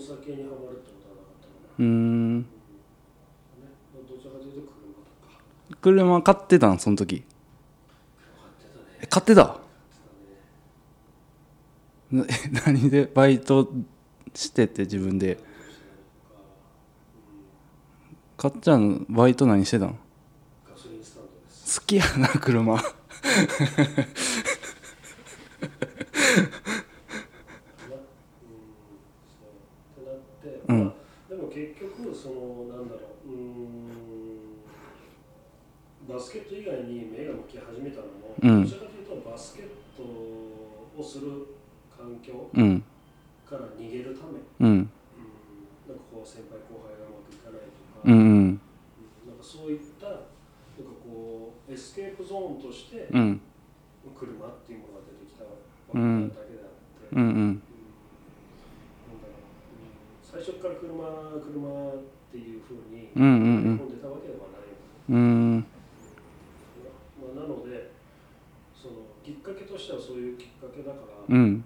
お酒にはまるってことはなかったかな、うーん。ね、どちらかというと車とか車買ってたん？その時。買ってたねえ買ってた？なえ何で？バイトしてて自分で。かっちゃんバイト何してたん？ガソリンスタンドです。好きやな車なうんそうってなって、うんまあ、でも結局そのなんだろううーんバスケット以外に目が向き始めたのも、うん。どちらかというとバスケットをする環境うん。から逃げるため、うん。うん、なんかこう先輩後輩がうまくいかないとか、うんうん。うんなんかそういったなんかこうエスケープゾーンとしてうん。車っていうものが出てきたわけうん。だけであって、うんうん。最初から車車っていうふうにうんうん。込んでたわけではない、うんうんまあ、なのでそのきっかけとしてはそういうきっかけだから、うん。うん。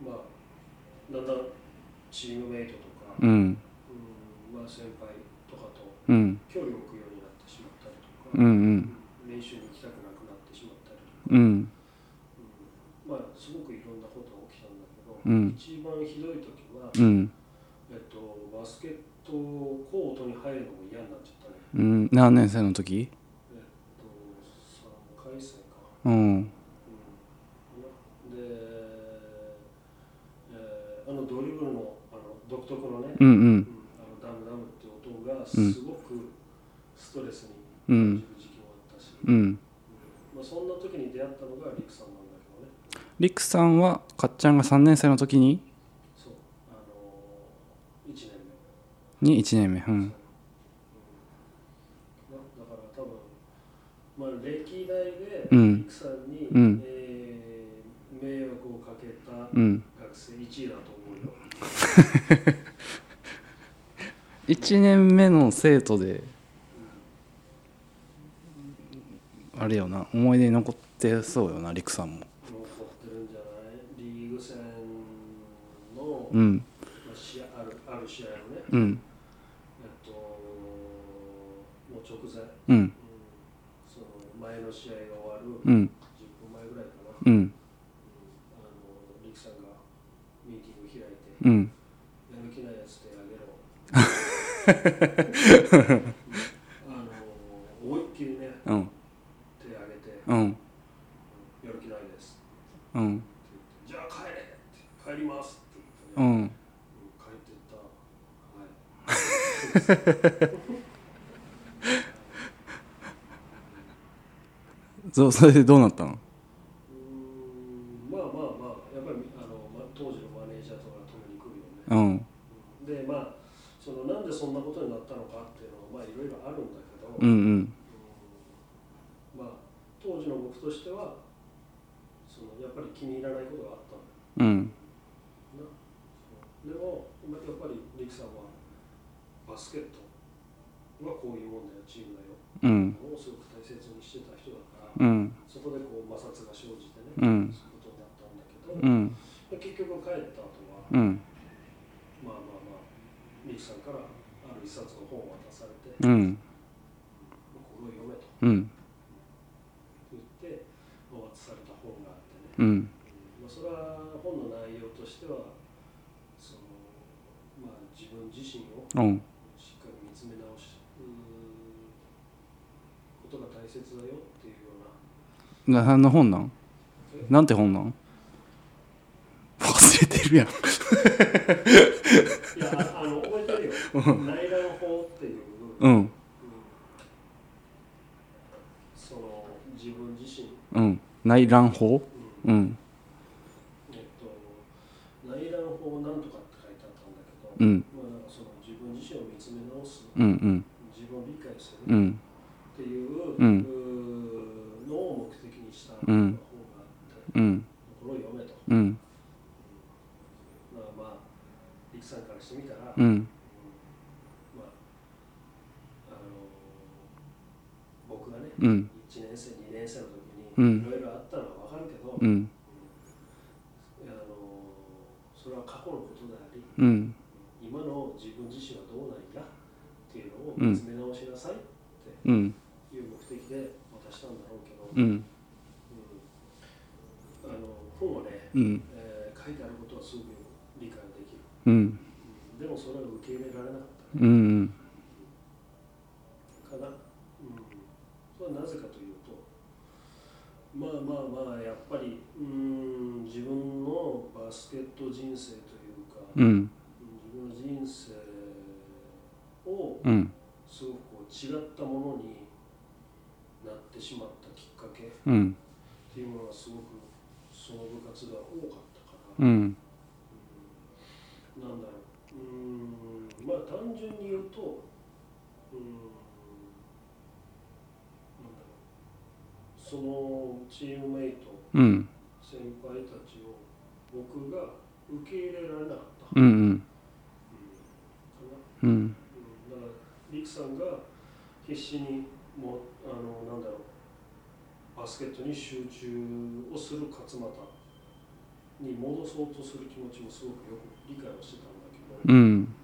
まあだんだんチームメイトとか、うん。うん。まあ、先輩とかとうん。距離を置くようになってしまったりとか、うんうん。練習に行きたくなくなってしまったりとか、うん。うん。まあすごくいろんなことが起きたんだけど、うん。一番ひどい時は、うん。えっと、バスケットコートに入るのも嫌になっちゃったね。うん。何年生の時？えっと、3回戦か。うん。うん、で、えーあのドリブルのあの独特のね、うんうん。うんあのダムダムって音がすごくストレスに感じる時期もあったし、うん。うん。まあ、そんな時に出会ったのがリクさんなんだけどね。りくさんはかっちゃんが3年生の時に？そう、あの1年目。に1年目。うん。だから多分、まあ、歴代でうさんに、うん。えー迷惑をかけたうん。学生1位だと思うよ。1年目の生徒であれよな思い出に残ってそうよなりくさんも。残ってるんじゃない？リーグ戦の、うん。あるある試合をね、うん。えっと、もう直前、うんうん、その前の試合が終わる10うん。分前ぐらいかな、うん。うん。あのリクさん。がミーティング開いて、うん。やる気ないやつ手あげろあの思いっきりねうん。手あげて、うん。やる気ないですうん。じゃあ帰れ帰りますってう言って、ねん。帰ってったはいそ それでどうなったの？うーん。まあまあまあやっぱりあの、ま、当時のマネージャーとかが止めに来るよね、うん。でまあそのなんでそんなことになったのかっていうのはまあいろいろあるんだけど、うんうん。まあ当時の僕としてはそのやっぱり気に入らないことがあったん。だようんでもやっぱりリクさんはバスケットはこういうもんだよチームだよ。うん。をすごく大切にしてた人だから、うんそこでこう摩擦が生じてね、うんそういうことになったんだけど、うんで結局帰った後は、うんまあまあまあリクさんからある一冊の本を渡されて、うんこれを読めとうん言って渡された本があってね、うんまあ、それは本の内容としてはその、まあ、自分自身をうん何の本なん？なんて本なん？忘れてるやん。いやああの覚えてるよ。内覧法っていう、うん。うんその自分自身、うん。内覧法？うん。うん。えっと、内覧法なんとかって書いてあったんだけど、うん。まあ、なんかその自分自身を見つめ直す、うんうん。自分を理解するっうん。ていう,、うんうん。うん。うん。うん。僕がね、うん、1年生2年生の時にいろいろあったのは分かるけど、うん、あのそれは過去のことであり、うん、今の自分自身はどうなん。かっていうのを見つめ直しなさいっていう目的で渡したん。だろうけど、うん。そのチームメイトうん。先輩たちを僕が受け入れられなかった、うんうん。うん。だからリクさんが必死にもうあのなんだろうバスケットに集中をする勝俣に戻そうとする気持ちもすごくよく理解をしてたんだけど、うん。うん。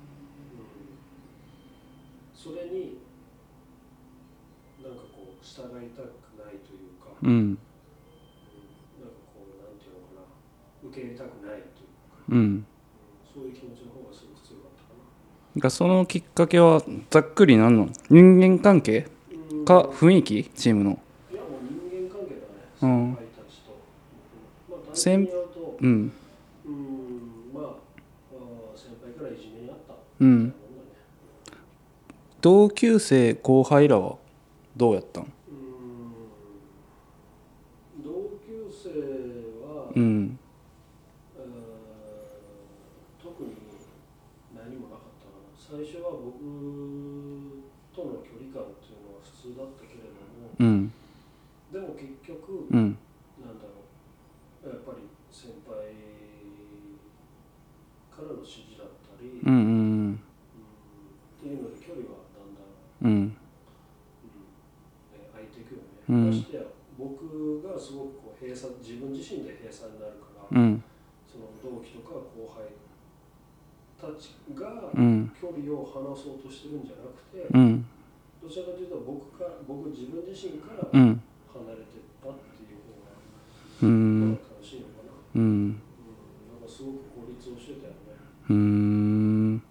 それになんかこう従いたくうん。うんなんかこうなんていうのかな受け入れたくないというか、うん。うんそういう気持ちの方がすごく強かったかな。がそのきっかけはざっくり何の？人間関係？うん。か雰囲気？チームの。いやもう人間関係だね、うん。先うん。うん、まあ、先輩からいじめにあった。うん。同級生後輩らはどうやったんうん、同級生は、うん。特に何もなかったかな。最初は僕との距離感っていうのは普通だったけれども、うん。でも結局、うんなんだろうやっぱり先輩からの指示だったり、うんうんうんっていうので距離はだんだん、うんうんね、空いていくよね、うんましてや僕がすごくこう閉鎖身で閉鎖になるから、うん。その同期とか後輩たちがうん。距離を離そうとしてるんじゃなくて、うん。どちらかというと僕か僕自分自身からうん。離れてったっていう方が、うん。楽しいのかな、うん。うん、なんかすごく孤立をしてたよね。うん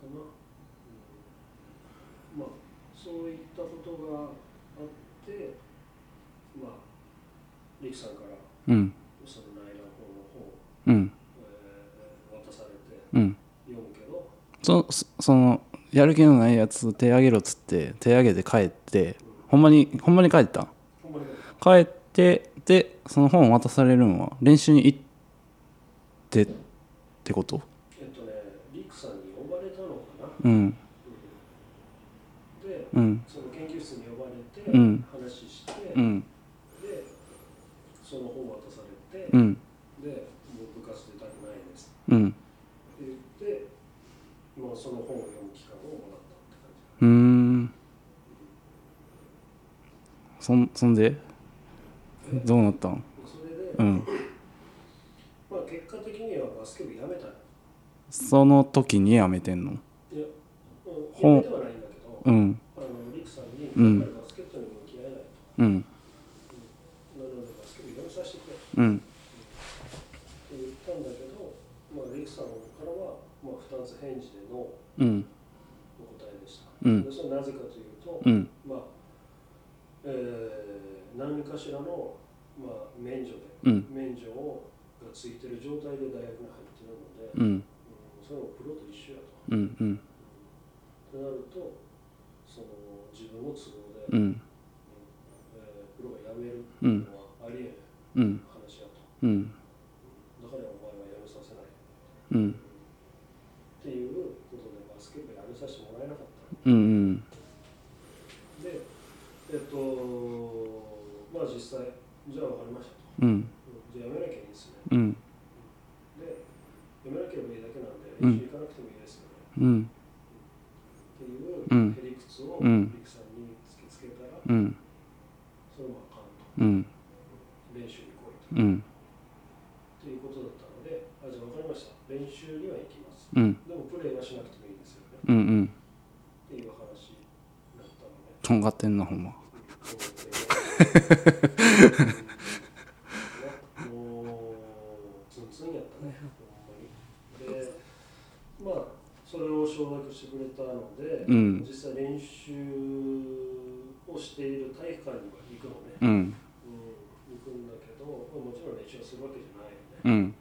かな、うん、まあそういったことがあってまあリキさんからうん。その内覧法の方、うん。えー渡されてうん。読むけど、そそそのやる気のないやつ手挙げろっつって手挙げて帰ってほんまにほんまに帰った帰ってでその本渡されるのは練習に行ってってこと？えっとねリクさんに呼ばれたのかな、うんうん。でうん。その研究室に呼ばれてうん。話して、うんでその本渡されて、うん。でもう部活出たくないですうん。って言って、まあ、その本を読む期間をもらったって感じうーんそんそんで？どうなったん？それで、うん。まあ、結果的にはバスケ部やめたよ。その時にやめてんの？いや、本やめてはないんだけど、うん。あのリクさんに、うんバスケットに向き合えないと、うん。なのでバスケ部やめさせてくれってうん言ったんだけど、まあ、リクさんからは、まあ、2つ返事での答えでした。うん。でそれはなぜかというと、うん。まあえー何かしらの、まあ、免除で、うん。免除をがついてる状態で大学に入ってるので、うん。うんそれもプロと一緒やと。うんうん。となるとその自分の都合で、うん。えープロが辞めるうん。のはありえうん。ない話やと、うん。だからお前は辞めさせない。うんっていうことでバスケ部辞めさせてもらえなかったうん。でえっとまあ実際じゃあ分かりましたと、うん。うんじゃあ辞めなきゃいいですね。うん。で辞めなければいいだけなんでうん。練習行かなくてもいいですよね、うん。っていううん。へりくつをうん。リクさんに突きつけたら、うん。それもあかんとうん。練習に来いと。うん。っていうことだったので、あじゃあ分かりました、練習には行きます。うん。でもプレーはしなくてもいいですよね。うんうんっていう話だったので、とんがってんなほんま。それを承諾してくれたので、うん。実際練習をしている体育館には行くのね、うん。うん、行くんだけど、まあ、もちろん練習はするわけじゃないよね、うん。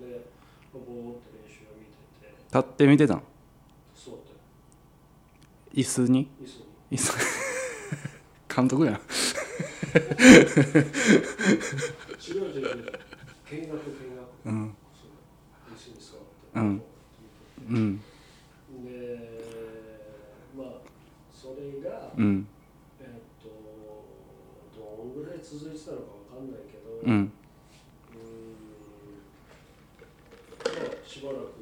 で、まあ、ぼーって練習を見てて。立って見てたん？そうって。椅子に椅子に？椅子 監督やん。違うん。そうん。うん。でまあそれが、うん。えっとどんぐらい続いてたのかわかんないけど、うんうーんまあしばらく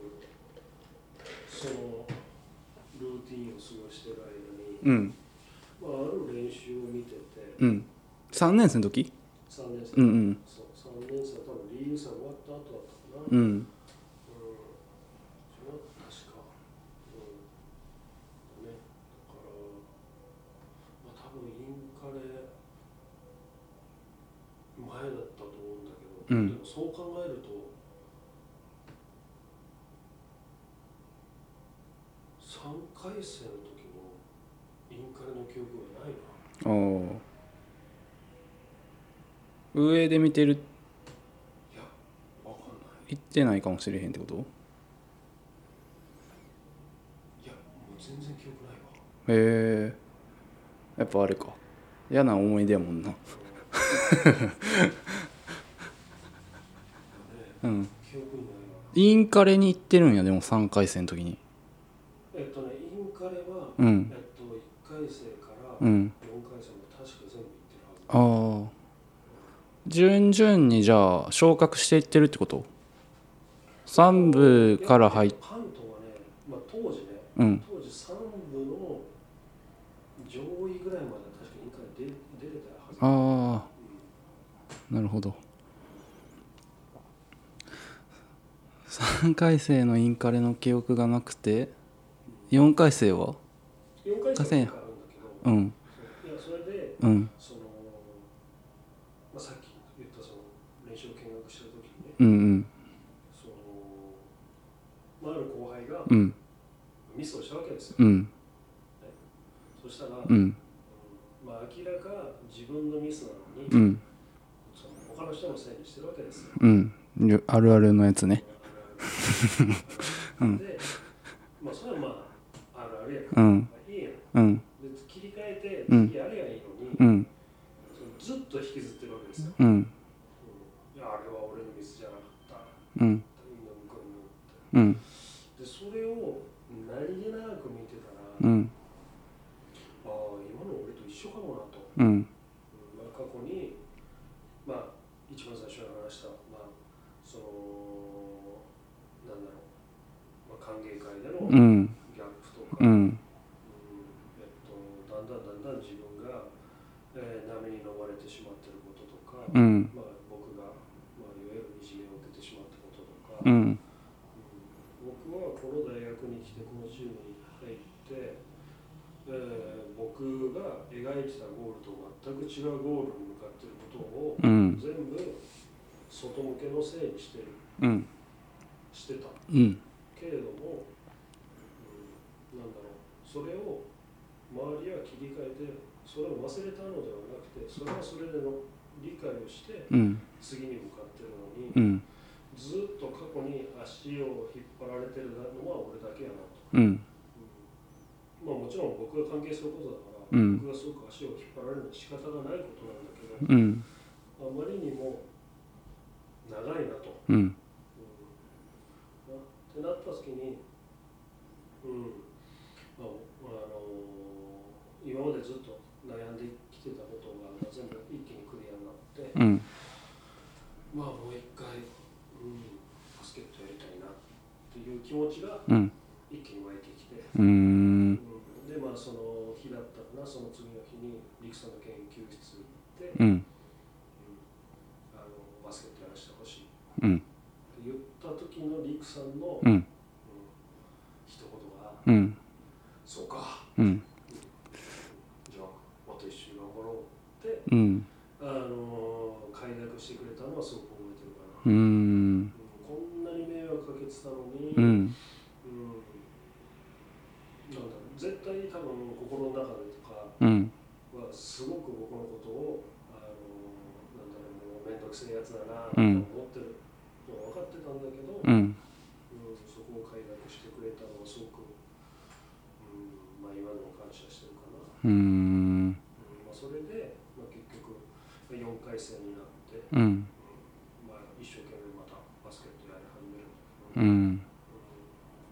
そのルーティンを過ごしてる間に、うん。まあ、ある練習を見ててうん。3年生の時？3年生、うんうん。そう。3年生多分リーグ戦終わった後だったかな、うん。うん。それは確か、うん、ね、だから、まあ、多分インカレ前だったと思うん。だけど、うん。でもそう考えると、3回生の時のインカレの記憶がないな。ああ上で見てる。いや、わかんない。行ってないかもしれへんってこと？いや、もう全然記憶ないわ。へえやっぱあれか。嫌な思い出やもんな。ね うん。記憶にないわ。インカレに行ってるんやでも3回戦の時に。えっとね、インカレは、うん。えっと、1回生から4うん。ああ。順々にじゃあ昇格していってるってこと？3部から入っ関東はね、まあ、当時ね、うん。当時3部の上位ぐらいまで確かインカレ出出れたはず。ああ。なるほど。3回生のインカレの記憶がなくて4回生は？4回生うん。いやそれで、うん。その、まあ、さっき言ったその練習を見学してる時にね、うんうん。その、まあ、ある後輩がうん。ミスをしたわけですよ。うん。そしたら、うん。まあ、明らか自分のミスなのに、うん。その他の人のせいにしてるわけですよ。うん。よあるあるのやつね。うん。で、まあ、それはまあ、あるあるやん。うん。まあ、いいやん。うんうん次やればいいのに、うんずっと引きずってるわけですよ。うんうんいや、あれは俺のミスじゃなかった。うんうんぬんこんぬんってうんで、それを何気なく見てたら、うんああ、今の俺と一緒かもなと。うんうんまあ、過去に、まあ、一番最初に話した、まあ、その、なんだろう、まあ、歓迎会でのギうんャップとか、うんうんえっと、だんだんだんだん自分が、えー波に飲まれてしまっていることとか、うんまあ、僕が、まあ、いわゆるいじめを受けてしまったこととか、うんうん僕はこの大学に来てこのチームに入って、えー僕が描いてたゴールと全く違うゴールに向かっていることをうん。全部外向けのせいにしてるうん。してた。うん。けれども、うん、なんだろう。それを周りは切り替えてそれを忘れたのではなくてそれはそれでの理解をしてうん。次に向かってるのに、うん。ずっと過去に足を引っ張られてるのは俺だけやなと。うん。まあ、もちろん僕が関係することだから、うん。僕がすごく足を引っ張られるのは仕方がないことなんだけど、うん。あまりにも長いなと。うん。なってなった時に、うん。まああの今までずっと悩んできてたことが全部一気にクリアになって、うん。まあもう一回、うん、バスケットやりたいなっていう気持ちがうん。一気に湧いてきて、うーんうんでまあその日だったかなその次の日に陸さんの研究室行って、うん。あのバスケットやらせてほしいうん。言った時の陸さん。の、うん。一言がうん「そうか。うん。じゃあまた一緒に頑張ろう」って。うんあの快諾してくれたのはすごく覚えてるかな、うーんうんこんなに迷惑かけてたのに、うんうんなんだろう絶対多分心の中でとかうんはすごく僕のことをあのなんだろうもう面倒くせえやつだなとうん思ってるのは分かってたんだけど、うんうんそこを快諾してくれたのはすごく、うんまあ、今でも感謝してるかな、うーんうんまあ、それで、まあ、結局4回戦になって、うんまあ、一生懸命またバスケットやり始めるうんだ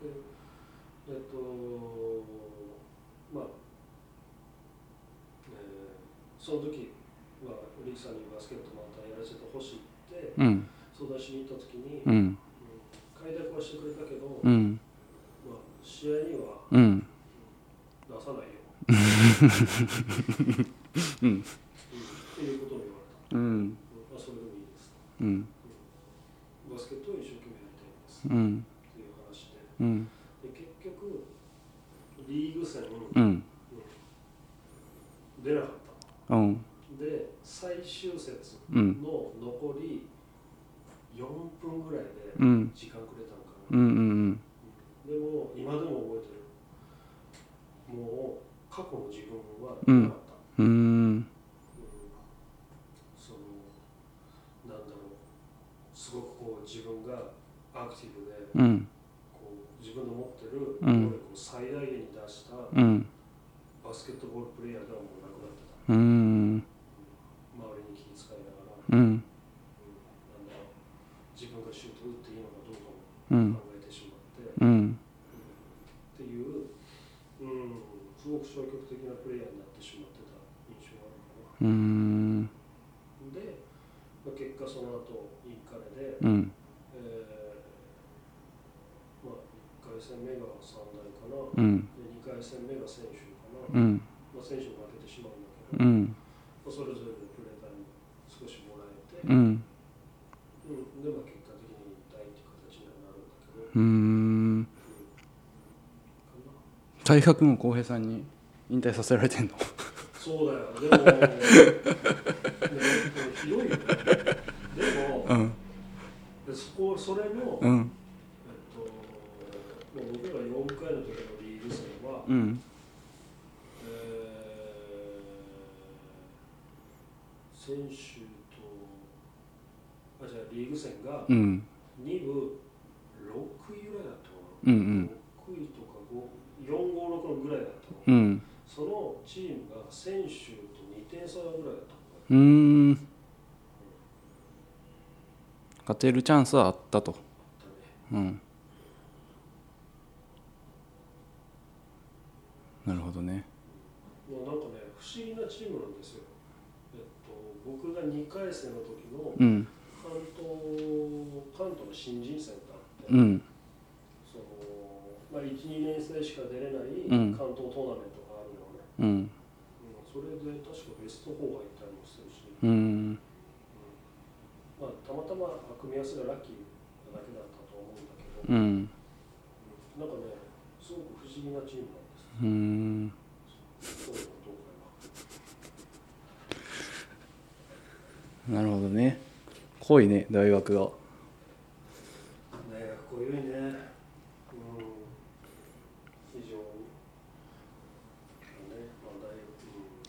けど、んでえっとまあ、えーその時はリキさんにバスケットまたやらせてほしいってうん。相談しに行った時に、うん。うん快諾はしてくれたけど、うん。まあ、試合にはうん。出さないよ、うんうんっていうことを言われた、うんうんまあ、それでもいいですうんバスケットを一生懸命やりたいんですうんっていう話でうんで結局リーグ戦、うん出なかったうんで最終節うんの残り4分ぐらいでうん時間くれたのかな、うんうんでも今でも覚えてるもう過去の自分はうんなかった、うんうんそのなんだろうすごくこう自分がアクティブでうん。こう自分の持ってるうん。能力を最大限に出したうん。バスケットボールプレイヤーではもうなくなってた。うん。周りに気遣いながら、うん。うん。なんだろう。自分がシュート打っていいのかどうかも。うん考えてしまって、うんっていう、うん、すごく消極的なプレイヤーになってしまってた印象があるかな。うんで、まあ、結果その後インカレで、うんえーまあ、1回戦目が三大かな、うんで2回戦目が選手かな、うんまあ、選手に負けてしまうんだけど、うんまあ、それぞれでプレータイム少しもらえて、うんうんで、まあ、結果的に引退っていう形にはなるんだけど、うんかな大学も浩平さんに引退させられてんのそうだよ、でも、ね、ひどいよね。でも、うんでそこそれも、えっうんと、まあ僕が4回の時のリーグ戦は、うんえー選手と、あ、じゃあリーグ戦がうん2部6位ぐらいだったかな。うんうん6位とか5、4、5、6ぐらいだったの。うんそのチームが選手と2点差ぐらいだったのかうーん勝てるチャンスはあったと。うん。なるほどね。もうなんかね不思議なチームなんですよ。えっと僕が2回戦の時のうん。関東関東の新人戦があって、うん。そのまあ1、2年生しか出れないうん。関東トーナメントがあるのね。うん。うん、それで確かベスト4入ったりもしてるし、うんまあたまたま組み合わせがラッキーなだけだったと思うんだけど、うんなんかねすごく不思議なチームなんです。うんなるほどね濃いね大学がな。大学こういうね、うん、非常に。ね、まあ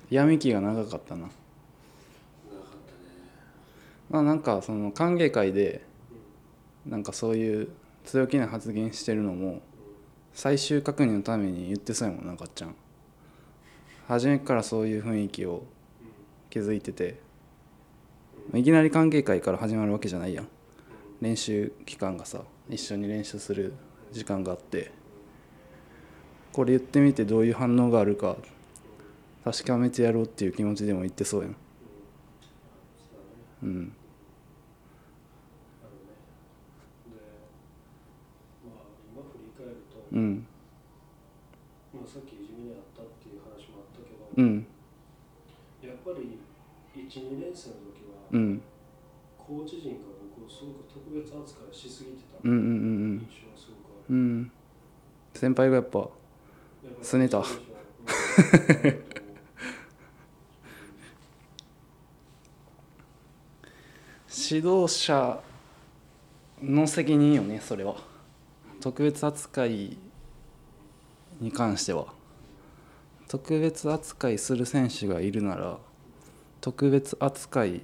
闇期が長かったな。まあなんかその歓迎会でなんかそういう強気な発言してるのも最終確認のために言ってそうやもんなかっちゃん初めからそういう雰囲気を築いてていきなり歓迎会から始まるわけじゃないやん。練習期間がさ一緒に練習する時間があってこれ言ってみてどういう反応があるか確かめてやろうっていう気持ちでも言ってそうやん。うん、うん、うんあるね。で、まあ今振り返ると、うん。まあさっきいじめにあったっていう話もあったけど、うん。やっぱり1、2年生の時は、うん。コーチ陣が僕をすごく特別扱いしすぎてた印象がすごくある。うん。うん先輩がやっぱやっぱり拗ねた。指導者の責任よねそれは。特別扱いに関しては。特別扱いする選手がいるなら特別扱い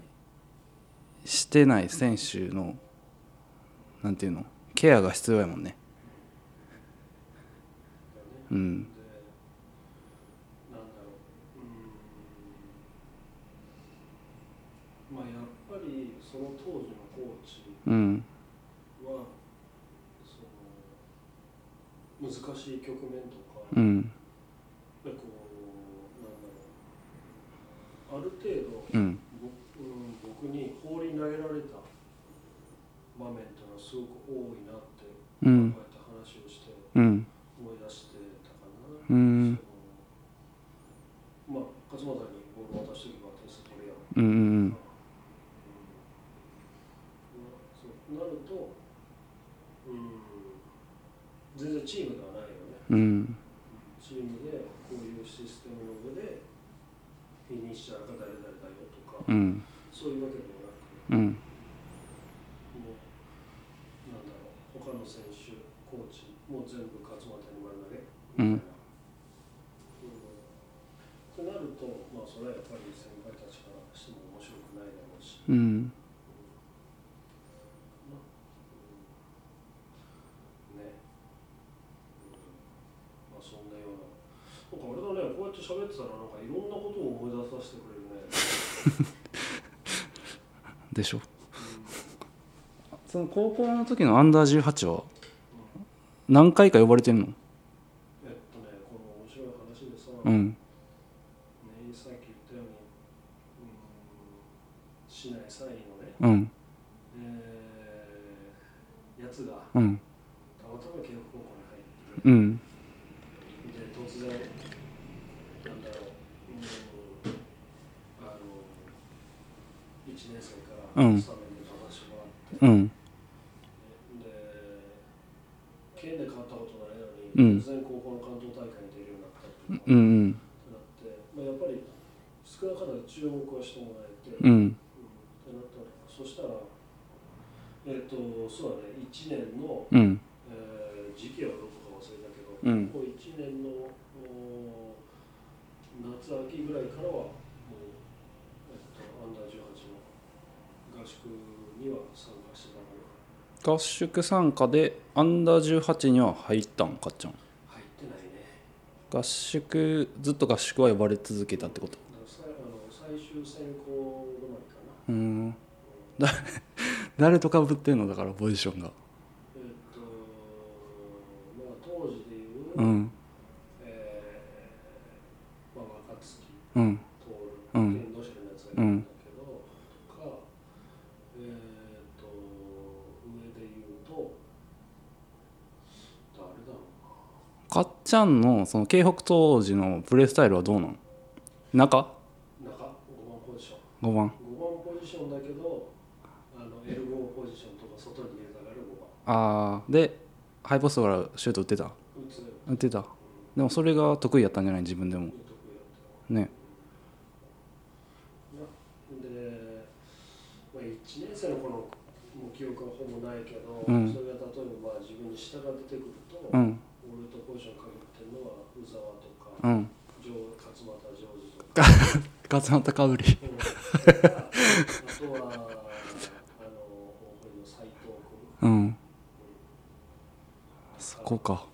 してない選手のなんていうのケアが必要やもんね。うん。まあやっぱりその当時のコーチうん。はその難しい局面とうん。ぱりこうなんだろう。ある程度うん。僕に放り投げられた場面っていうのはすごく多いなって、うんこうやって話をしてうん。思い出してたかな、うん。まあ勝俣にボール渡しとけば点数取るや。ん、うんうん。うん。そうなると、うん、全然チームではないよね。うんチームでこういうシステムの上でフィニッシャーが誰々だよとか、うんそういうわけでもなくうんもうなんだろう他の選手コーチも全部勝俣に丸投げうんみたいな、うん、となるとまあそれはやっぱり先輩たちからしても面白くないだろうし、うんまあうんね、うん、まあそんなようななんかあれだねこうやって喋ってたらなんかいろんなことを思い出させてくれるね、でしょ？う んその高校の時のアンダー18はうん。何回か呼ばれてんのえっとねこの面白い話でさ、ね、うんさっき言ったように、うん、市内3位のね、うんえーやつがうんたまたま慶応高校に入って、うんで突然なんだろう、うん、あの1年生からうんスタメンで出させてもらって、うんで県で勝ったことないのに、うん突然高校の関東大会に出るようになったっていうか、うんってなって、まあ、やっぱり少なからず注目はしてもらえて、うんってなったらそしたらえっ、とそうだね1年の、うんえー時期はどこか忘れたけど、うんもう1年のお夏秋ぐらいからはもう、えっとアンダー18の合宿には参加してたかな合宿参加でアンダー18には入ったんかっちゃん。入ってないね合宿ずっと合宿は呼ばれ続けたってこと？最終選考止まりかな、うん。だ 誰とかぶってんの？だからポジションがかっちゃんのその京北当時のプレースタイルはどうなん？中？な中？5番ポジション。5番。5番ポジションだけどあの L5 ポジションとか外に入れたがる5番。ああでハイポストからシュート打ってた？打ってた。でもそれが得意やったんじゃない？自分でも。得意やってね。たで、まあ、1年生の頃もう記憶はほぼないけど、うん。それが例えばまあ自分に下が出てくると、うん俺とポジションかぶってるのは宇沢とか、うん。ジョー勝俣ジョージとか、勝俣かぶり。うん。あとはあの大堀の斎藤君、うん。うん。そこか。うん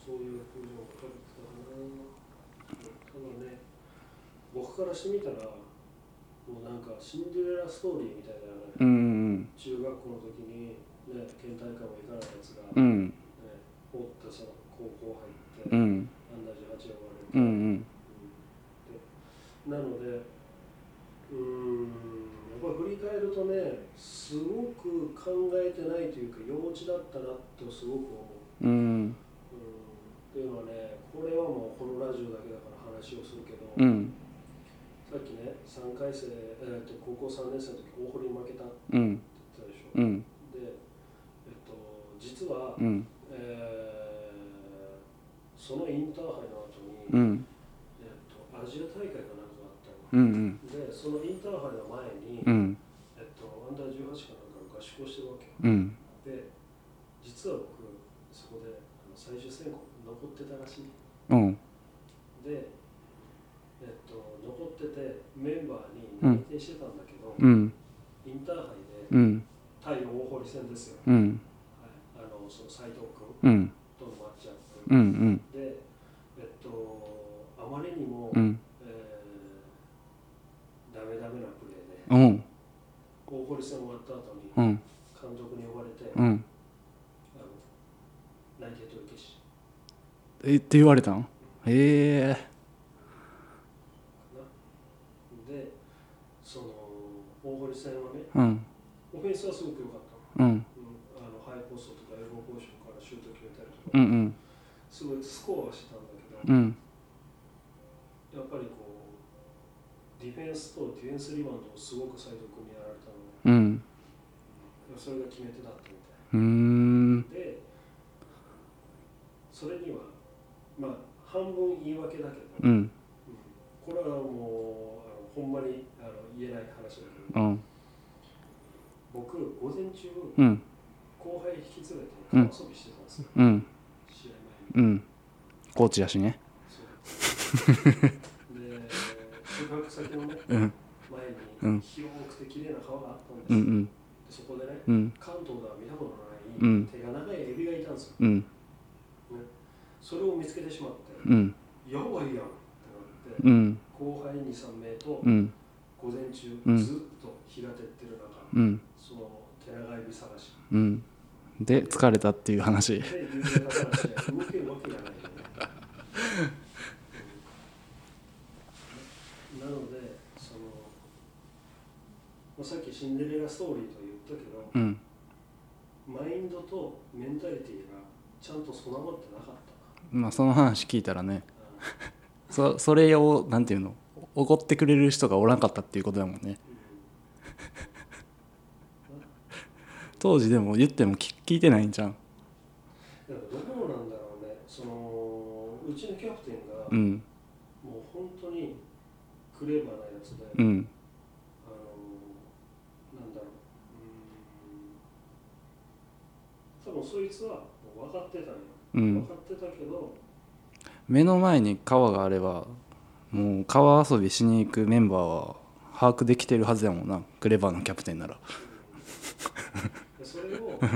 そういう風にかぶってたかな。ただね僕からしてみたらもうなんかシンデレラストーリーみたいなね、うん中学校の時に、ね、県大会も行かないやつが、ねうん。おってさ高校入って、うんアンダー18呼ばれて、うん。うん。でなのでうーんやっぱり振り返るとねすごく考えてないというか幼稚だったなとすごく思う。うん。うん。っていうのはねこれはもうこのラジオだけだから話をするけど、うん。さっきね3回生、えー、と高校3年生の時大堀に負けたってうん言ったでしょ、うん。で、えっと、実は、うん。えーそのインターハイの後に、うん。えっと、アジア大会かなんかがあったの。うんうん。でそのインターハイの前に、うん。えっと、アンダー18行してるわけよ。うん。で実は僕そこであの最終選考残ってたらしい。うん。でえっと残っててメンバーに内定してたんだけど、うん。インターハイでうん。対大堀戦ですよ、うん。はい、あのその斎藤君うん。とのマッチアップ、うんうんでえっとあまりにも、うんえーダメダメなプレーでうん。大堀戦終わった後にうん。監督に呼ばれて、あのうん内定取り消し。えって言われたんへえ。でその大堀戦はねうん。オフェンスはすごく良かったの,、うん。うん、あのハイポストとかエルボーポジションからシュート決めたりとか、うんうん。すごいスコアはしてたんだけど、うんフェンスとディフェンスリバウンドをすごく斎藤君にやられたのうんそれが決め手だったみたうーん。いでそれにはまあ半分言い訳だけど、うん。うん。これはもうあのほんまにあの言えない話だけど、うん。僕午前中うん。後輩引き連れて川遊びしてたんですよ、うん。試合前に。うん。コーチやしね うん。前に広くて綺麗な川があったんですよ、うんでそこでねうん。関東では見たことのない、うん。手が長いエビがいたんですよ。うん。それを見つけてしまってうん「やばいやん」ってなって、うん。後輩23名とうん。午前中うん。ずっと日が照ってる中、うん。その手長エビ探し。うん。で疲れたっていう話 で有名な話で動けるわけがないよね、うんなのでその、まあ、さっきシンデレラストーリーと言ったけど、うん。マインドとメンタリティがちゃんと備わってなかったまあその話聞いたらね。な、そそれをなんていうの？怒ってくれる人がおらんかったっていうことだもんね。当時でも言っても聞聞いてないんじゃんう？ん、だからどうなんだろうね。そのうちのキャプテンが、うん。もう本当にクレバーなやつで、うんあのなんだろうそいつはもう分かってたんよ、うん分かってたけど。目の前に川があればもう川遊びしに行くメンバーは把握できてるはずやもんな。クレバーのキャプテンなら。でそれをバ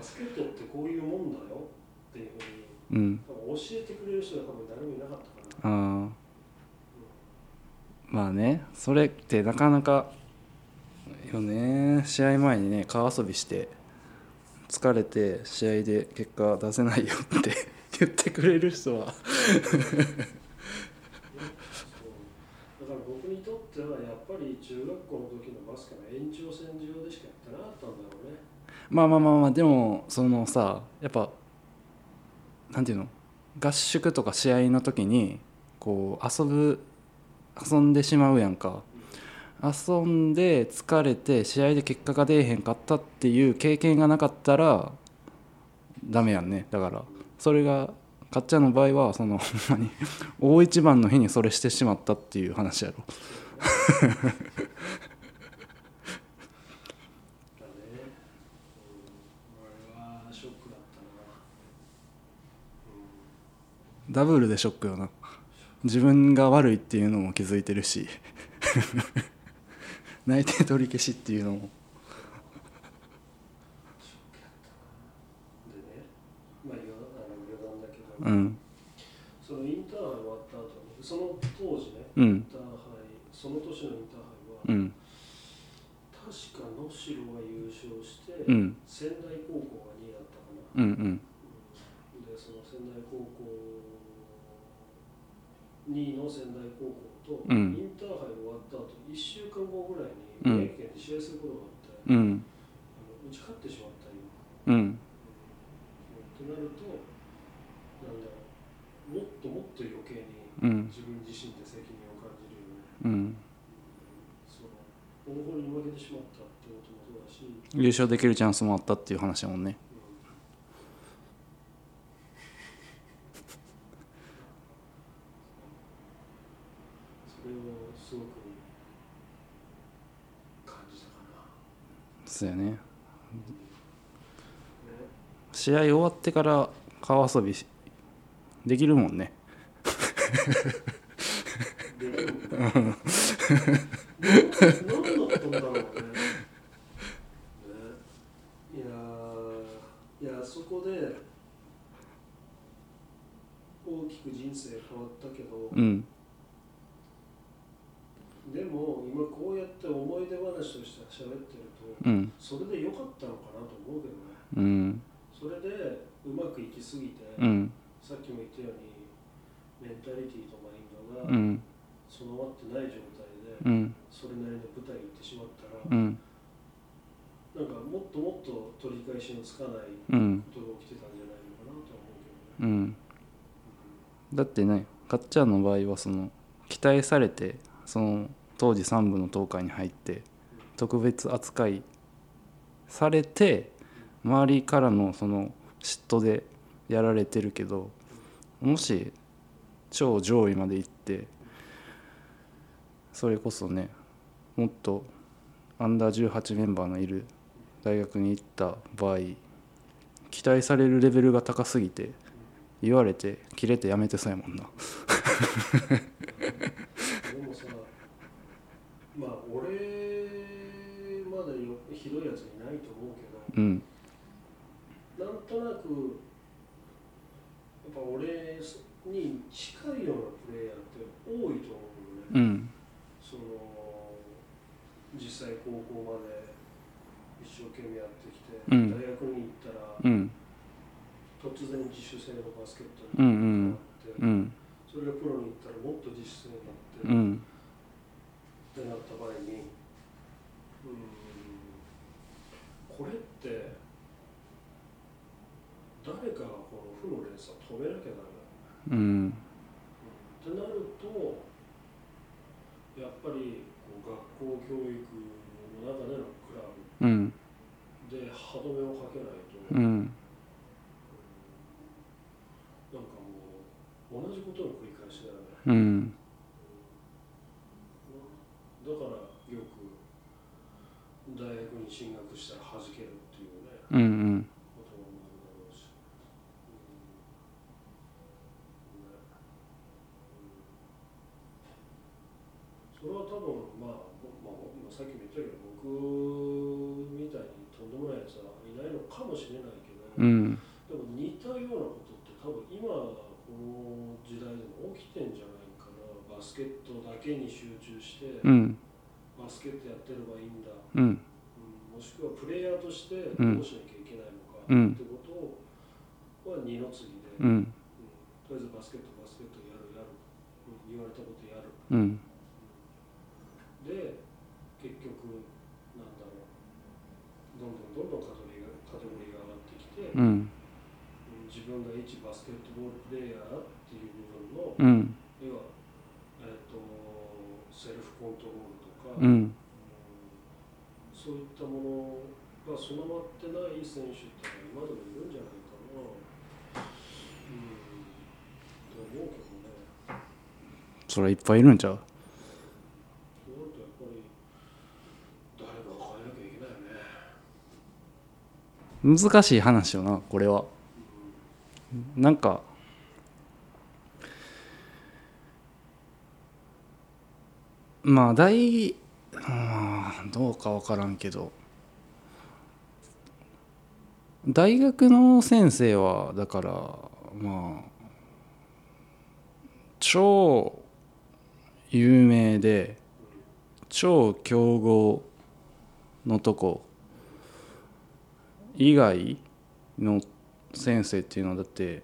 スケットってこういうもんだよっていうふうにうん。教えてくれる人が多分誰もいなかったかな、あー。まあねそれってなかなかよね。試合前にね川遊びして疲れて試合で結果出せないよって 言ってくれる人は。だから僕にとってはやっぱり中学校の時のバスケの延長線上でしかやってなかったんだろうね。まあまあまあまあでもそのさやっぱなんていうの？合宿とか試合の時にこう遊ぶ遊んでしまうやんか遊んで疲れて試合で結果が出えへんかったっていう経験がなかったらダメやんね。だからそれがかっちゃんの場合はその ほんまに大一番の日にそれしてしまったっていう話やろ、ダブルでショックよな。自分が悪いっていうのも気づいてるし。内定取り消しっていうのも。でね、まあ余談だけど、うん。そのインターハイ終わった後に、その当時ね、うん。インターハイ、その年のインターハイは、うん。確か能代が優勝して、うん。仙台高校が2位だったかな。うんうん。で、その仙台高校、2位の仙台高校と、うん。インターハイ終わった後、1週間後ぐらいにうん。宮城県で試合することがあって、うん。打ち勝ってしまったんよ。うん。となると、なんだろう、もっともっと余計にうん。自分自身で責任を感じるよね。うん。そのに負けてしまったってこともそうだし、優勝できるチャンスもあったっていう話だもんねそれをすごく感じたかな。そうやね。ね試合終わってから川遊びしできるもんね。いやーいやそこで大きく人生変わったけど、うんでも今こうやって思い出話として喋ってるとうん。それで良かったのかなと思うけどね。うん。それでうまくいきすぎて、うん。さっきも言ったようにメンタリティとマインドがうん。備わってない状態で、うん。それなりの舞台に行ってしまったら、うん。なんかもっともっと取り返しのつかないうん。ことが起きてたんじゃないのかなとは思うけどね。うん。だってねかっちゃんの場合はその期待されてその当時3部の東海に入って特別扱いされて周りからのその嫉妬でやられてるけどもし超上位まで行ってそれこそねもっとアンダー18メンバーのいる大学に行った場合期待されるレベルが高すぎて言われて切れてやめてそうやもんな、まあ俺までよひどいやついないと思うけど、うん。なんとなくやっぱ俺に近いようなプレイヤーって多いと思うのね。うん。その実際高校まで一生懸命やってきて、うん。大学に行ったら、うん。突然自主性のバスケットうんにうん変わって、うん。それがプロに行ったらもっと自主性になって、っうんてなった場合に。うん。これって誰かがこの負の連鎖を止めなきゃダメだ。うん。ってなるとやっぱりこう学校教育の中でのクラブうん。で歯止めをかけないと、うん。なんかもう同じことの繰り返しだよね。うんだからよく大学に進学したら弾けるっていうねうんうんこともあるだろうし、うんねうんそれは多分まあ、まあ、まあさっきも言ったけど僕みたいにとんでもないやつはいないのかもしれないけど、うんでも似たようなことって多分今この時代でも起きてんじゃないかなバスケットだけに集中して、うん。バスケットやってればいいんだ、うん。うん、もしくはプレイヤーとしてうんどうしなきゃいけないのか、うん。ってことは二の次で、うんうんとりあえずバスケットバスケットやるやる、うん言われたことやるうんで結局なんだろうどんどんどんどんカテゴリーがカテゴリーが上がってきて、うん自分が一バスケットボールプレイヤーっていう部分の、うん要は、えっとセルフコントロールとか、うんそういったものが備わってない選手って今でもいるんじゃないかな。うん、と思うけどね。それいっぱいいるんちゃう？難しい話よなこれはなんかまあ大まあどうか分からんけど。大学の先生はだからまあ超有名で超強豪のとこ以外の先生っていうのはだって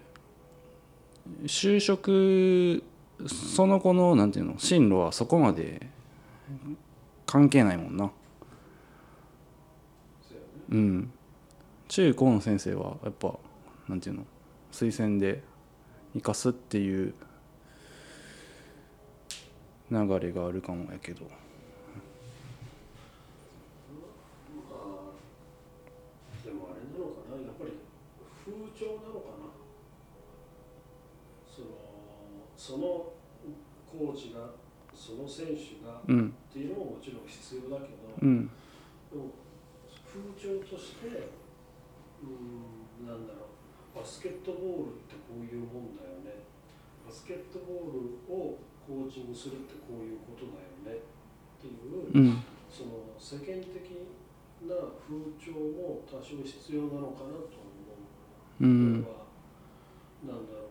就職その子のなんていうの進路はそこまで関係ないもんな。うん中高の先生はやっぱなんていうの推薦で生かすっていう流れがあるかもやけどまあでもあれなのかなやっぱり風潮なのかな。そのそのコーチがその選手がっうん。ていうのももちろん必要だけど、うん。でも風潮としてうんなんだろうバスケットボールってこういうもんだよね。バスケットボールをコーチングするってこういうことだよね。っていう、うん。その世間的な風潮も多少必要なのかなと思う。うん。なんだろう。うん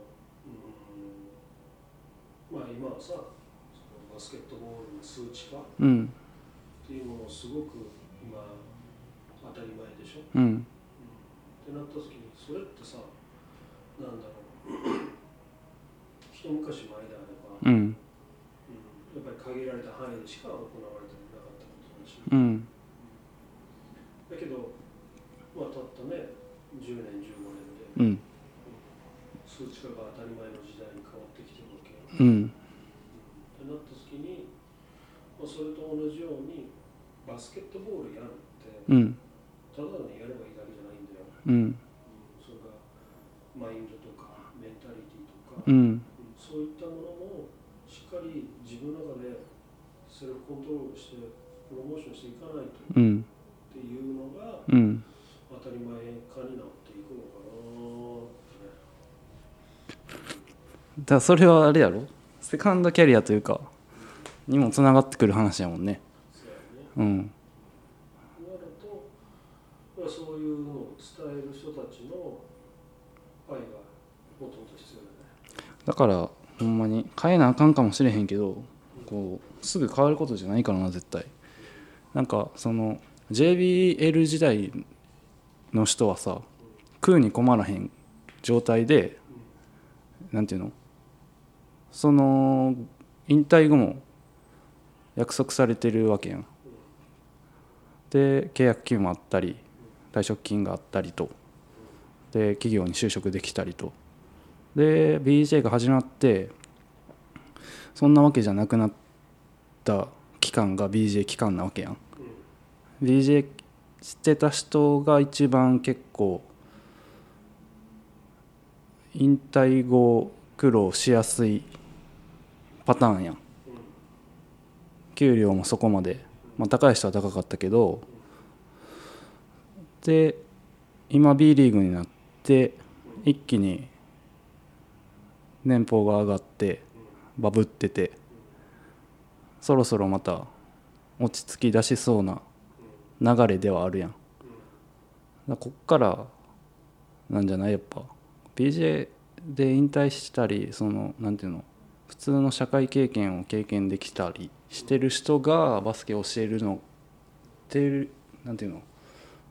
まあ今はさそのバスケットボールの数値化うん。っていうものすごく今当たり前でしょ、うん。ってなった時にそれってさなんだろう。一昔前であれば、うん。うん。やっぱり限られた範囲でしか行われてなかったことだし、うん。だけどまあたったね10年15年でうん。数値化が当たり前のうん。ってなった時に、まあ、それと同じようにバスケットボールやるってうん。ただにやればいいだけじゃないんだよ、うん。うんそれがマインドとかメンタリティとか、うん。うんそういったものもしっかり自分の中でセルフコントロールしてプロモーションしていかないとっうん。ていうのがうん。当たり前化になっていくのかなってねだそれはあれやろ？セカンドキャリアというかにもつながってくる話やもんね。そうん。そういうのを伝える人たちの愛がもともと必要だね。だからほんまに変えなあかんかもしれへんけどこうすぐ変わることじゃないからな絶対。なんかその JBL 時代の人はさ食うに困らへん状態でなんていうの？その引退後も約束されてるわけやん。で契約金もあったり退職金があったりと。で企業に就職できたりと。で BJ が始まってそんなわけじゃなくなった期間が BJ 期間なわけやん。BJ してた人が一番結構引退後苦労しやすいパターンやん。給料もそこまで、まあ、高い人は高かったけど。で今 B リーグになって一気に年俸が上がってバブっててそろそろまた落ち着き出しそうな流れではあるやん。だこっからなんじゃない？やっぱ BJ で引退したりそのなんていうの？普通の社会経験を経験できたりしてる人がバスケを教えるのっていうなんていうの？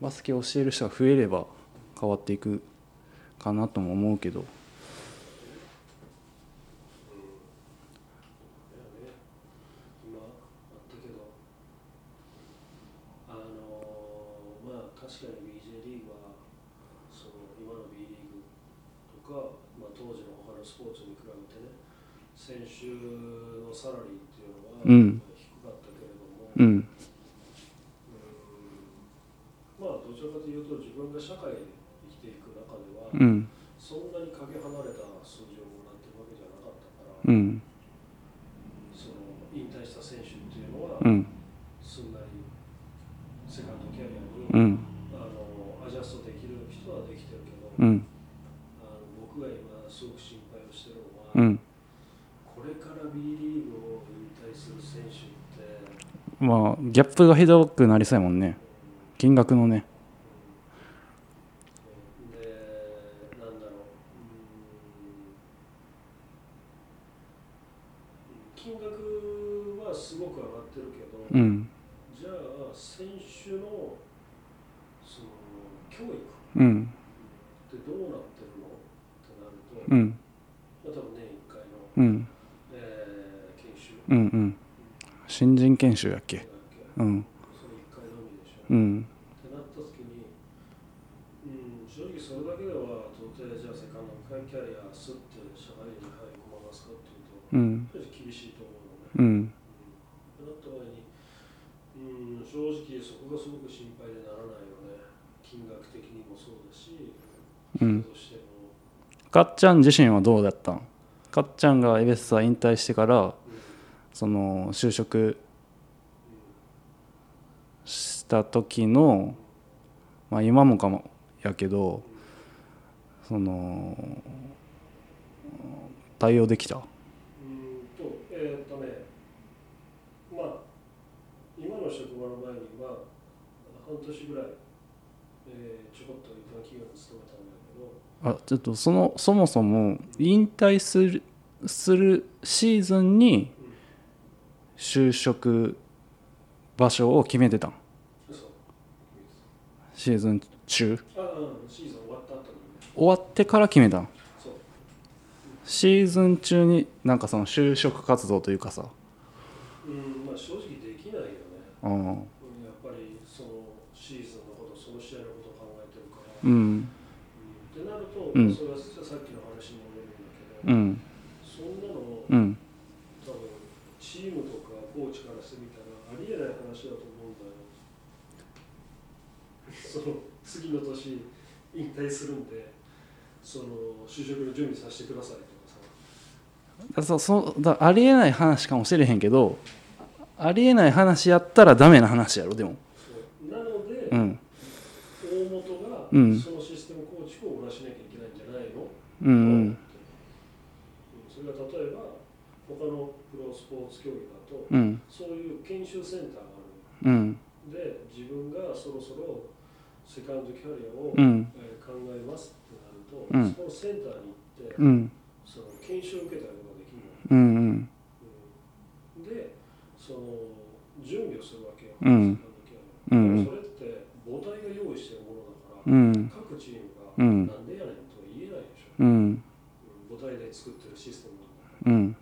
バスケを教える人が増えれば変わっていくかなとも思うけどだよね、今あったけど、あのまあ確かに BJ リーグはその今の B リーグとか、まあ、当時の他のスポーツに比べてね、選手のサラリーっていうのはうん。低かったけれども、うん。うん。まあどちらかというと自分が社会で生きていく中では、うんそんなにかけ離れた数字をもらってるわけじゃなかったから、うんその引退した選手っていうのは、うんすんなりセカンドキャリアに、うん。あのアジャストできる人はできてるけど、うん。あの僕が今すごく心配をしてるのは、うんこれから B リーグを引退する選手って、まあギャップがひどくなりそうやもんね。金額のね。うんでなんだろう、うん。金額はすごく上がってるけど、うんじゃあ選手のその教育うんってどうなってるのってなると、うんまあ、多分年1回の、うんえー研修うんうん新人研修やっけだっけうんそれ1回のみでしょ、っうんてなった時に、うん、正直それだけでは到底じゃあセカンドキャリアすって社会に入り込まますかっていうとうん。正直厳しいと思うのね、うん。なった場合に、うん、正直そこがすごく心配でならないよね金額的にもそうだしうん。かっちゃん自身はどうだったん？かっちゃんがエベッサ引退してからうん。その就職した時のまあ今もかもやけどその対応できた？うーんとえーっとねまあ今の職場の前には半年ぐらい、えーちょこっと一般企業に勤めたんだけど。あちょっとそのそもそも引退するするシーズンに就職場所を決めてたん嘘。シーズン中？終わってから決めたシーズン中になんかその就職活動というかさ。うんまあ正直できないよね。うん。うんやっぱりそのシーズンのことその試合のことを考えてるから、うん。うん。ってなると、うん。それはさっきの話に戻るんだけど、うんそんなのうん多分チームとかコーチからしてみたらありえない話だと思うんだよその次の年引退するんでその就職の準備させてくださいとかさ。だそそだありえない話かもしれへんけどありえない話やったらダメな話やろでも。なので、うん。大本がうん。そのシステム構築を出しなきゃいけないんじゃないの、うん。うん。それが例えば他のプロスポーツ競技だと、うん。そういう研修センターがあうん。るで自分がそろそろセカンドキャリアを、うん。えー考えますってなると、うん。そのセンターに行って、うん。その研修を受けたりとかできるの、うんうん。うん。でその準備をするわけよ、うん。セカンドキャリアうん。それって母体が用意してるものだから、うん。各チームがうん。なんでやねんとは言えないでしょ、うん。うん。母体で作ってるシステムだから。うん。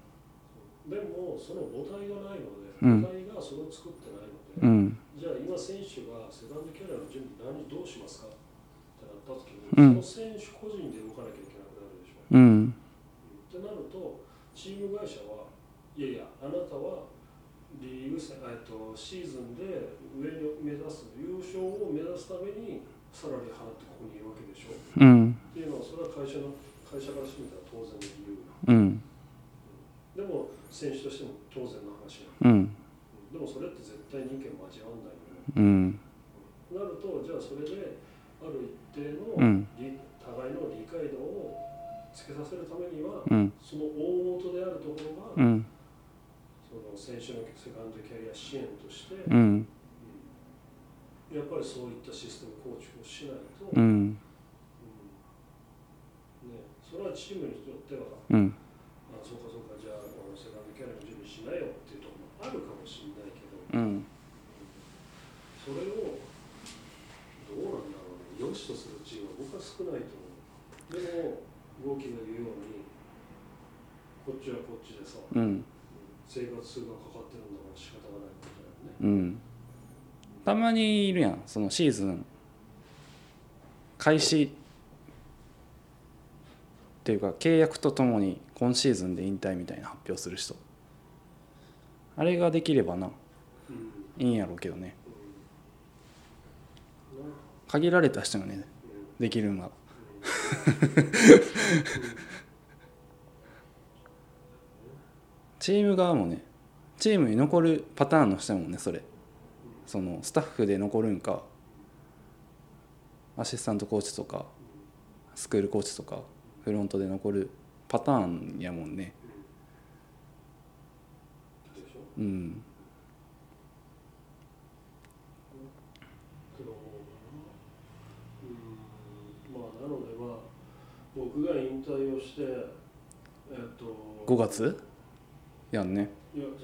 でもその母体がないので、うん。母体がそれを作ってないので、うん選手がセカンドキャリアの準備何どうしますか？ってなった時に、うん。その選手個人で動かなきゃいけなくなるでしょ、うん。ってなるとチーム会社はいやいやあなたはリーグ戦えっとシーズンで上に目指す優勝を目指すためにサラリー払ってここにいるわけでしょ。うん。っていうのはそれは会社の会社からしてみたら当然の理由。うん。でも選手としても当然の話なのうん。でもそれって絶対人間交わんないうんなるとじゃあそれである一定のうん。理互いの理解度をつけさせるためには、うんその大元であるところが、うん。その選手のセカンドキャリア支援として、うん。やっぱりそういったシステム構築をしないと、ね、それはチームにとってはうんあそうかそうかじゃああのセカンドキャリアの準備しなよっていうところもあるかもしれないけど、うんそれをどうなんだろうね。良しとするチームは僕は少ないと思う。でも動きが言うようにこっちはこっちでさ、うん。生活数がかかってるんだから仕方がないことだよねうん。たまにいるやんそのシーズン開始っていうか契約とともに今シーズンで引退みたいな発表する人。あれができればな。うん。いいんやろうけどね限られた人がねできるんが チーム側もねチームに残るパターンの人もねそれ。そのスタッフで残るんかアシスタントコーチとかスクールコーチとかフロントで残るパターンやもんね。うんけどうんまあなのでまあ僕が引退をしてえっと5月？やんね。いや違う違う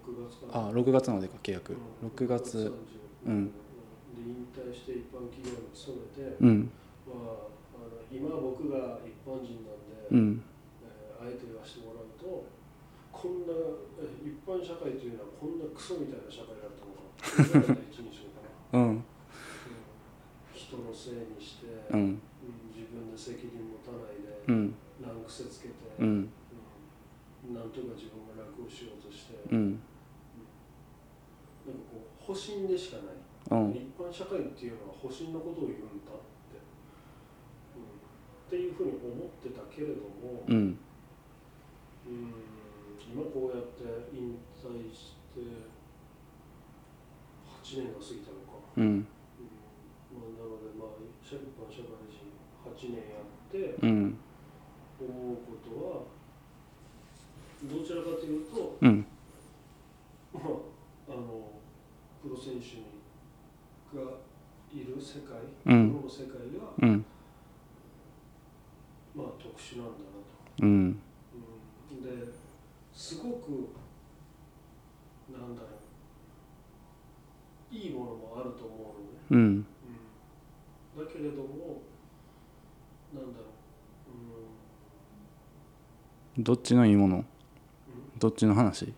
6月かなあ6月までか契約。うん6月。30うん。で引退して一般企業に勤めて、うん。まあ、今僕が一般人なんで、うん。えー相手がしてもらうとこんなえー一般社会というのはこんなクソみたいな社会だったのかな一日のかな、うん。うん。人のせいにして、うん分で責任持たないで、うん。難癖つけて、うん。うんなんとか自分が楽をしようとして、うん。なんかこう保身でしかない、うん。一般社会っていうのは保身のことを言うんだって、うん、っていうふうに思ってたけれども、うん。うん。今こうやって引退して8年が過ぎたのか、うん。うん。まあ、なのでまあ社一般社会人8年やってうん。思うことはどちらかというと、うん。まあ、あのプロ選手にがいる世界、うん。プロの世界が、うん。まあ、特殊なんだなと。うん。うん、ですごくなんだろういいものもあると思うのね、うんうん、だけれどもなんだろう、どっちのいいもの？どっちの話？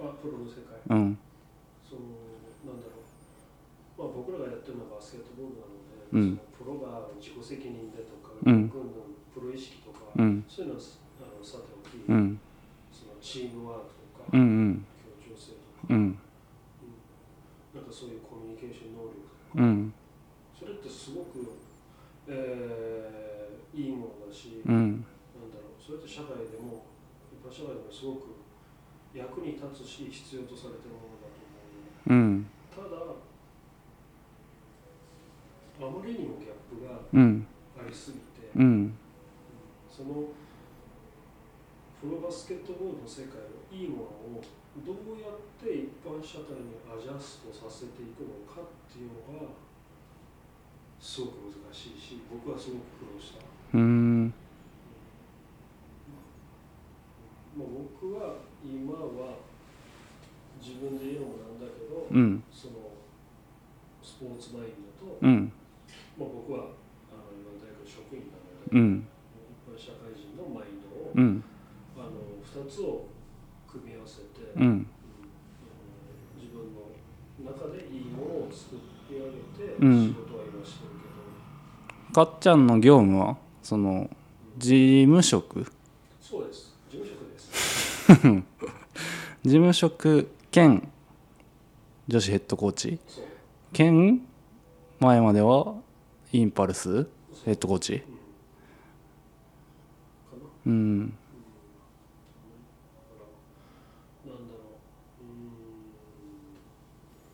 あプロの世界。うん。そのなんだろう、まあ、僕らがやってるのはバスケットボールなので、うん。プロが自己責任でとか、うん。軍のプロ意識とか、うん。そういうのはあのさておき、うん。そのチームワークとか、うんうん。協調性とか、うん。なんかそういうコミュニケーション能力うん。それってすごく、えーいいものだし、うんそれって社会でも一般社会でもすごく役に立つし必要とされてるものだと思ううん。ただあまりにもギャップがありすぎて、うん。そのプロバスケットボールの世界のいいものをどうやって一般社会にアジャストさせていくのかっていうのがすごく難しいし僕はすごく苦労した、うんまあ、僕は今は自分で言うのもなんだけど、うん。そのスポーツマインドと、うん。まあ、僕はあの今大学の職員なので、うん。一般社会人のマインドを、うん。あの2つを組み合わせて、うん。うん自分の中でいいものを作り上げてうん。仕事は今してるけど、かっちゃんの業務はその事務職？そうです 事務職兼女子ヘッドコーチ。兼前まではインパルスヘッドコーチ。うん。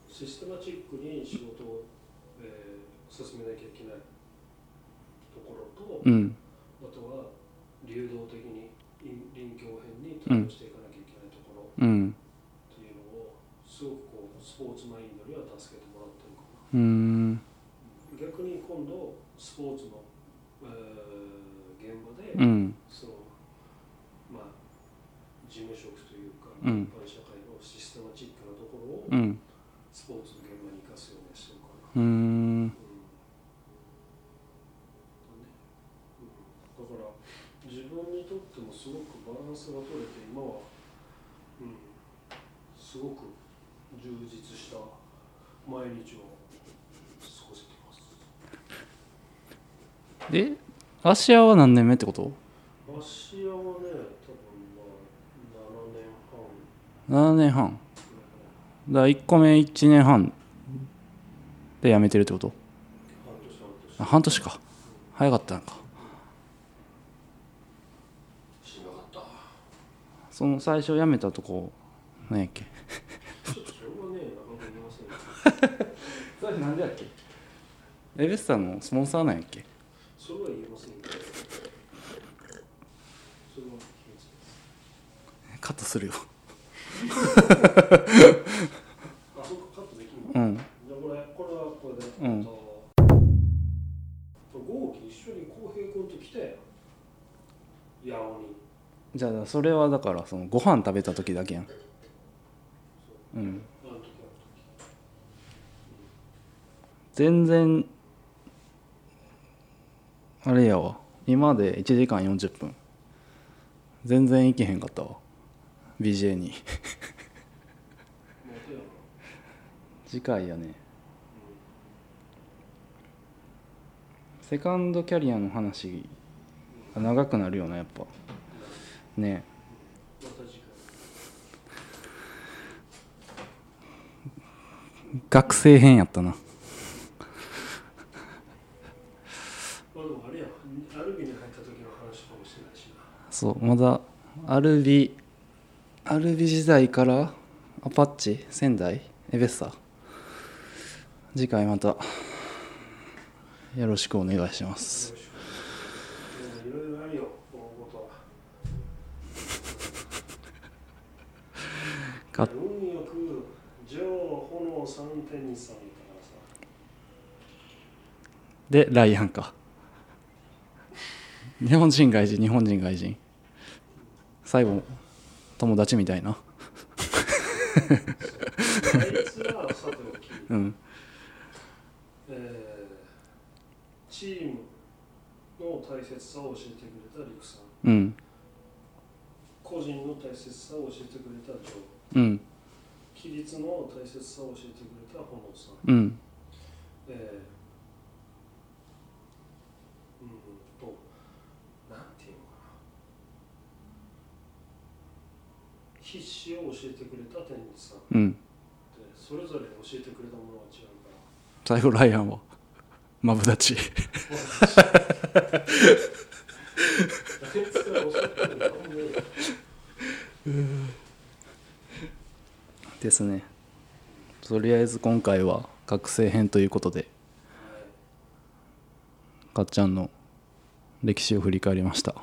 システマチックに仕事を、えー進めなきゃいけないところと、うんあとは流動的に臨臨機応変に対応していかなきゃいけないところうんっていうのをすごくこうスポーツマインドには助けてもらってるかな。うん逆に今度スポーツの、えー現場で、うんそのまあ事務職というか、うん一般社会のシステマチックなところをうんスポーツの現場に生かすようにしてるかうな、んうんだねうんだから自分にとってもすごくバランスが取れて今は、うん、すごく充実した毎日を過ごせています。で芦屋は何年目ってこと？芦屋はね多分まあ7年半。7年半だから1個目1年半で辞めてるってこと？半年か。早かったのか。その最初辞めたとこ何やっけちょっとそれはねなかなか言それ何でやっけ？エベスタのスポンサーなんやっけ？それは言えませんよそれは秘密ですカットするよ。あそこカットできるの？うん。じゃあこれこれはこれで、うん。豪輝一緒に浩平君と来て八尾に。じゃあそれはだからそのご飯食べた時だけやんうんあの時あの時全然あれやわ。今で1時間40分。全然行けへんかったわ。BJ に。次回やね。セカンドキャリアの話が長くなるよなやっぱ。ね。学生編やったなまあでもあれやアルビに入った時の話かもしれないしなそうまだアルビアルビ時代からアパッチ仙台エベッサ次回またよろしくお願いします。か運よく、炎3.23だからさ。でライアンか日本人外人日本人外人最後友達みたいな。うん。えーチームの大切さを教えてくれたリクさん、うん。個人の大切さを教えてくれたジョー、うん。規律の大切さを教えてくれた炎さん、うん。えーうんと、なんていうのかな、必死を教えてくれた天理さん。うん。で、それぞれ教えてくれたものは違うから。最後ライアンは マブダチ。ですね。とりあえず今回は学生編ということでかっちゃんの歴史を振り返りました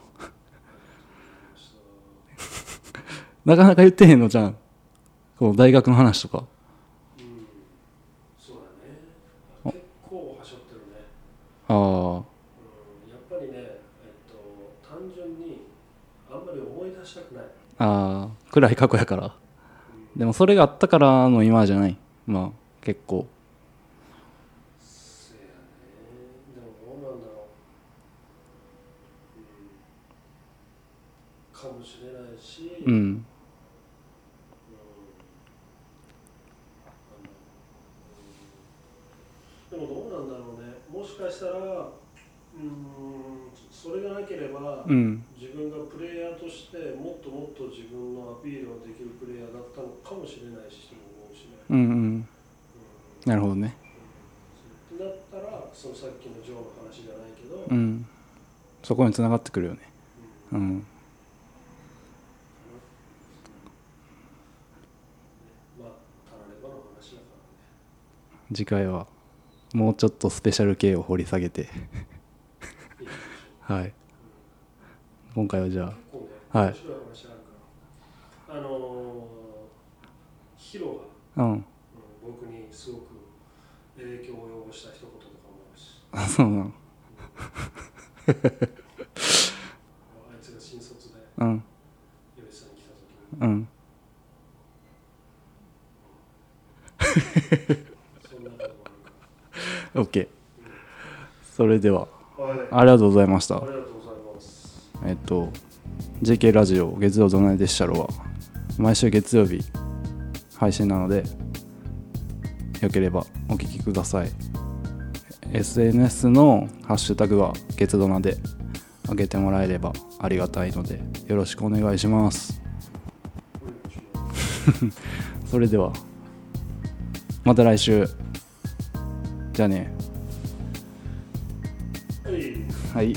なかなか言ってへんのじゃん。この大学の話とか。うん、そうだね。結構はしょってるね。ああ。うん、やっぱりね、えっと、単純にあんまり思い出したくない。ああ。暗い過去やから。でもそれがあったからの今じゃない。まあ結構。せやね。でもどうなんだろう。うん、かもしれないし、うんうんあのうんでもどうなんだろうね。もしたら、うん、それがなければ、うん。自分がプレイヤーとしてもっともっと自分のアピールができるプレイヤーだったのかもしれないしとも思うしね。うんうん。うん。なるほどね。だったらそのさっきのジョーの話じゃないけど、うん。そこにつながってくるよね。うん。うん。まあね。次回はもうちょっとスペシャル系を掘り下げて。はい。今回はじゃ結構ね、はいあのー、ヒロが、うん、僕にすごく影響を及ぼした一言とかもあるし、あそうなの。あいつが新卒でうん。嫁さんに来た時に、うん そんなこともあるか OK それではら。はい、ありがとうございました。ありがとうございます。えっと JK ラジオ月曜どないでっしゃろは毎週月曜日配信なのでよければお聞きください。SNS のハッシュタグは月ドナで上げてもらえればありがたいのでよろしくお願いします。それではまた来週じゃあねはい。はい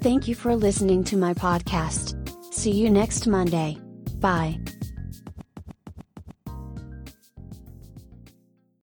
Thank you for listening to my podcast. See you next Monday. Bye.